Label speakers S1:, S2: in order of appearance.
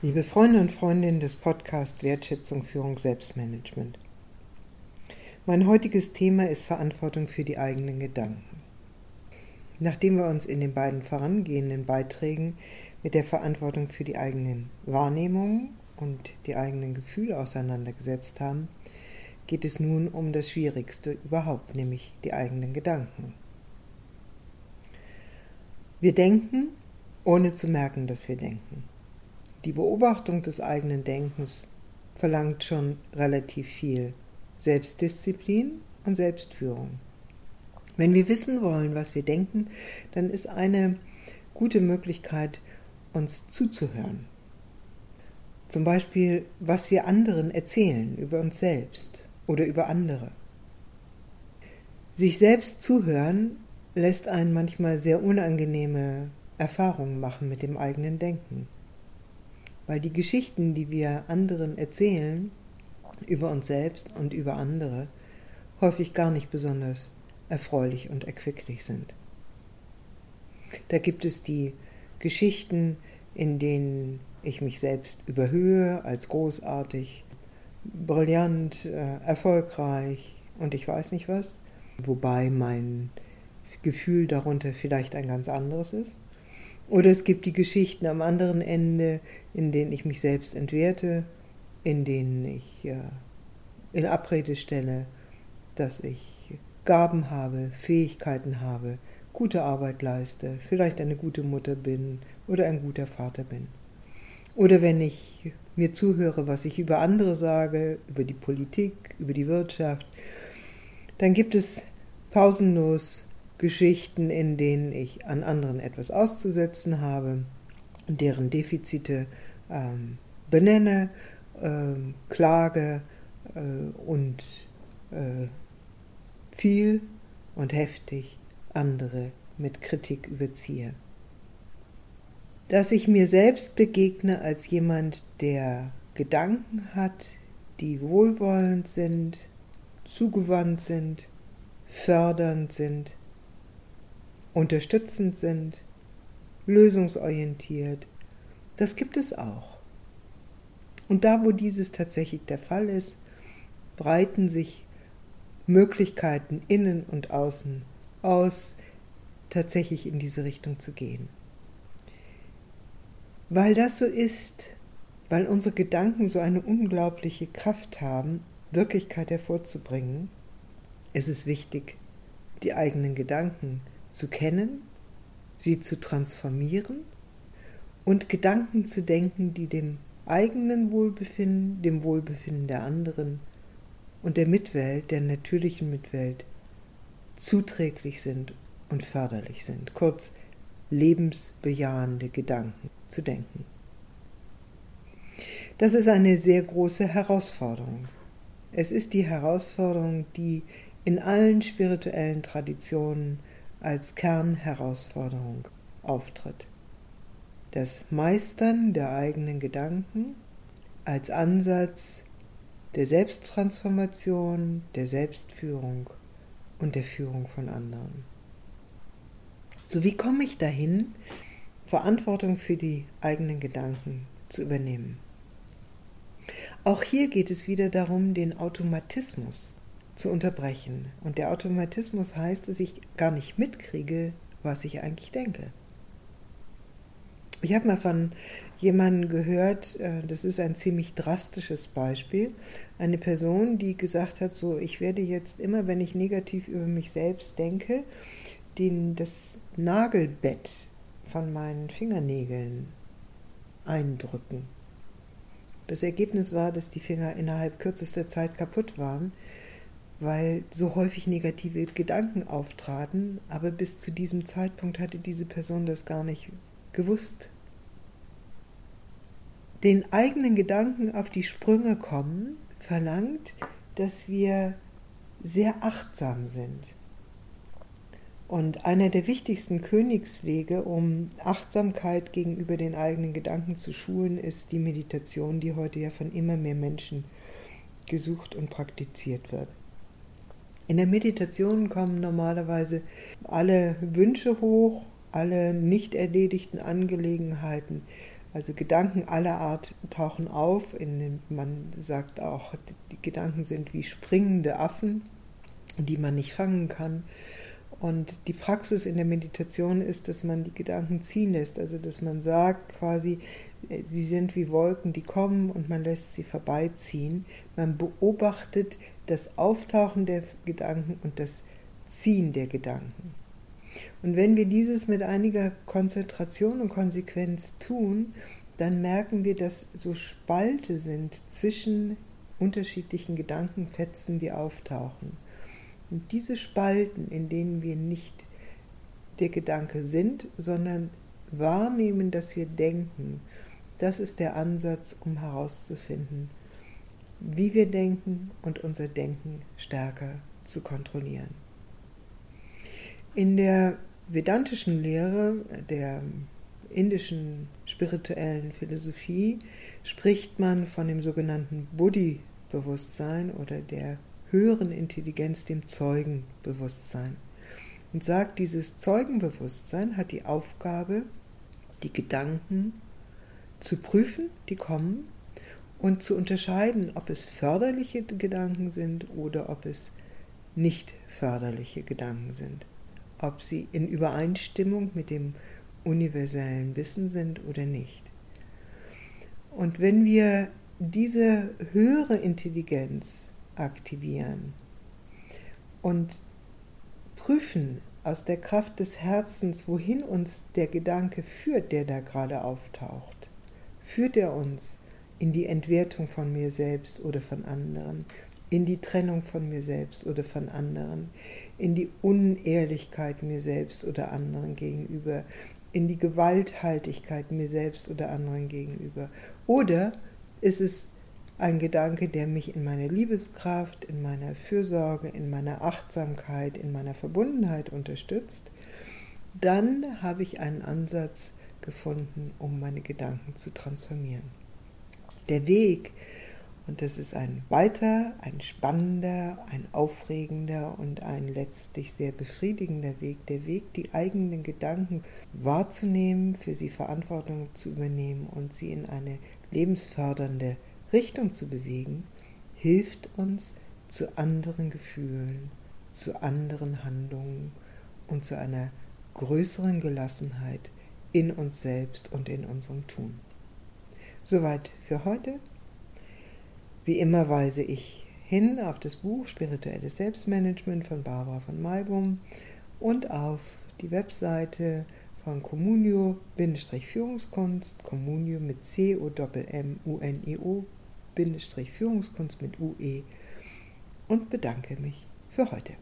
S1: Liebe Freunde und Freundinnen des Podcasts Wertschätzung, Führung, Selbstmanagement. Mein heutiges Thema ist Verantwortung für die eigenen Gedanken. Nachdem wir uns in den beiden vorangehenden Beiträgen mit der Verantwortung für die eigenen Wahrnehmungen und die eigenen Gefühle auseinandergesetzt haben, geht es nun um das Schwierigste überhaupt, nämlich die eigenen Gedanken. Wir denken, ohne zu merken, dass wir denken. Die Beobachtung des eigenen Denkens verlangt schon relativ viel Selbstdisziplin und Selbstführung. Wenn wir wissen wollen, was wir denken, dann ist eine gute Möglichkeit, uns zuzuhören. Zum Beispiel, was wir anderen erzählen über uns selbst oder über andere. Sich selbst zuhören lässt einen manchmal sehr unangenehme Erfahrungen machen mit dem eigenen Denken weil die Geschichten, die wir anderen erzählen, über uns selbst und über andere, häufig gar nicht besonders erfreulich und erquicklich sind. Da gibt es die Geschichten, in denen ich mich selbst überhöhe als großartig, brillant, äh, erfolgreich und ich weiß nicht was, wobei mein Gefühl darunter vielleicht ein ganz anderes ist. Oder es gibt die Geschichten am anderen Ende, in denen ich mich selbst entwerte, in denen ich in Abrede stelle, dass ich Gaben habe, Fähigkeiten habe, gute Arbeit leiste, vielleicht eine gute Mutter bin oder ein guter Vater bin. Oder wenn ich mir zuhöre, was ich über andere sage, über die Politik, über die Wirtschaft, dann gibt es pausenlos Geschichten, in denen ich an anderen etwas auszusetzen habe, deren Defizite ähm, benenne, ähm, klage äh, und äh, viel und heftig andere mit Kritik überziehe. Dass ich mir selbst begegne als jemand, der Gedanken hat, die wohlwollend sind, zugewandt sind, fördernd sind, unterstützend sind, lösungsorientiert. Das gibt es auch. Und da, wo dieses tatsächlich der Fall ist, breiten sich Möglichkeiten innen und außen aus, tatsächlich in diese Richtung zu gehen. Weil das so ist, weil unsere Gedanken so eine unglaubliche Kraft haben, Wirklichkeit hervorzubringen, ist es wichtig, die eigenen Gedanken zu kennen, sie zu transformieren und Gedanken zu denken, die dem eigenen Wohlbefinden, dem Wohlbefinden der anderen und der Mitwelt, der natürlichen Mitwelt, zuträglich sind und förderlich sind. Kurz lebensbejahende Gedanken zu denken. Das ist eine sehr große Herausforderung. Es ist die Herausforderung, die in allen spirituellen Traditionen als Kernherausforderung auftritt. Das Meistern der eigenen Gedanken als Ansatz der Selbsttransformation, der Selbstführung und der Führung von anderen. So wie komme ich dahin, Verantwortung für die eigenen Gedanken zu übernehmen? Auch hier geht es wieder darum, den Automatismus zu unterbrechen. Und der Automatismus heißt, dass ich gar nicht mitkriege, was ich eigentlich denke. Ich habe mal von jemandem gehört, äh, das ist ein ziemlich drastisches Beispiel, eine Person, die gesagt hat, so, ich werde jetzt immer, wenn ich negativ über mich selbst denke, den, das Nagelbett von meinen Fingernägeln eindrücken. Das Ergebnis war, dass die Finger innerhalb kürzester Zeit kaputt waren, weil so häufig negative Gedanken auftraten, aber bis zu diesem Zeitpunkt hatte diese Person das gar nicht gewusst. Den eigenen Gedanken auf die Sprünge kommen verlangt, dass wir sehr achtsam sind. Und einer der wichtigsten Königswege, um Achtsamkeit gegenüber den eigenen Gedanken zu schulen, ist die Meditation, die heute ja von immer mehr Menschen gesucht und praktiziert wird. In der Meditation kommen normalerweise alle Wünsche hoch, alle nicht erledigten Angelegenheiten Also Gedanken aller Art tauchen auf. In, man sagt auch, die Gedanken sind wie springende Affen, die man nicht fangen kann. Und die Praxis in der Meditation ist, dass man die Gedanken ziehen lässt. Also dass man sagt quasi, sie sind wie Wolken, die kommen und man lässt sie vorbeiziehen. Man beobachtet das Auftauchen der Gedanken und das Ziehen der Gedanken. Und wenn wir dieses mit einiger Konzentration und Konsequenz tun, dann merken wir, dass so Spalte sind zwischen unterschiedlichen Gedankenfetzen, die auftauchen. Und diese Spalten, in denen wir nicht der Gedanke sind, sondern wahrnehmen, dass wir denken, das ist der Ansatz, um herauszufinden, wie wir denken und unser Denken stärker zu kontrollieren. In der vedantischen Lehre, der indischen spirituellen Philosophie, spricht man von dem sogenannten Buddhi-Bewusstsein oder der höheren Intelligenz, dem Zeugenbewusstsein. Und sagt, dieses Zeugenbewusstsein hat die Aufgabe, die Gedanken zu prüfen, die kommen, und zu unterscheiden, ob es förderliche Gedanken sind oder ob es nicht förderliche Gedanken sind ob sie in Übereinstimmung mit dem universellen Wissen sind oder nicht. Und wenn wir diese höhere Intelligenz aktivieren und prüfen aus der Kraft des Herzens, wohin uns der Gedanke führt, der da gerade auftaucht, führt er uns in die Entwertung von mir selbst oder von anderen, in die Trennung von mir selbst oder von anderen, in die Unehrlichkeit mir selbst oder anderen gegenüber, in die Gewalthaltigkeit mir selbst oder anderen gegenüber. Oder ist es ein Gedanke, der mich in meiner Liebeskraft, in meiner Fürsorge, in meiner Achtsamkeit, in meiner Verbundenheit unterstützt, dann habe ich einen Ansatz gefunden, um meine Gedanken zu transformieren. Der Weg, und das ist ein weiter, ein spannender, ein aufregender und ein letztlich sehr befriedigender Weg. Der Weg, die eigenen Gedanken wahrzunehmen, für sie Verantwortung zu übernehmen und sie in eine lebensfördernde Richtung zu bewegen, hilft uns zu anderen Gefühlen, zu anderen Handlungen und zu einer größeren Gelassenheit in uns selbst und in unserem Tun. Soweit für heute. Wie immer weise ich hin auf das Buch Spirituelles Selbstmanagement von Barbara von Maibum und auf die Webseite von Communio-Führungskunst, Communio mit C-O-M-M-U-N-I-O, Führungskunst mit UE und bedanke mich für heute.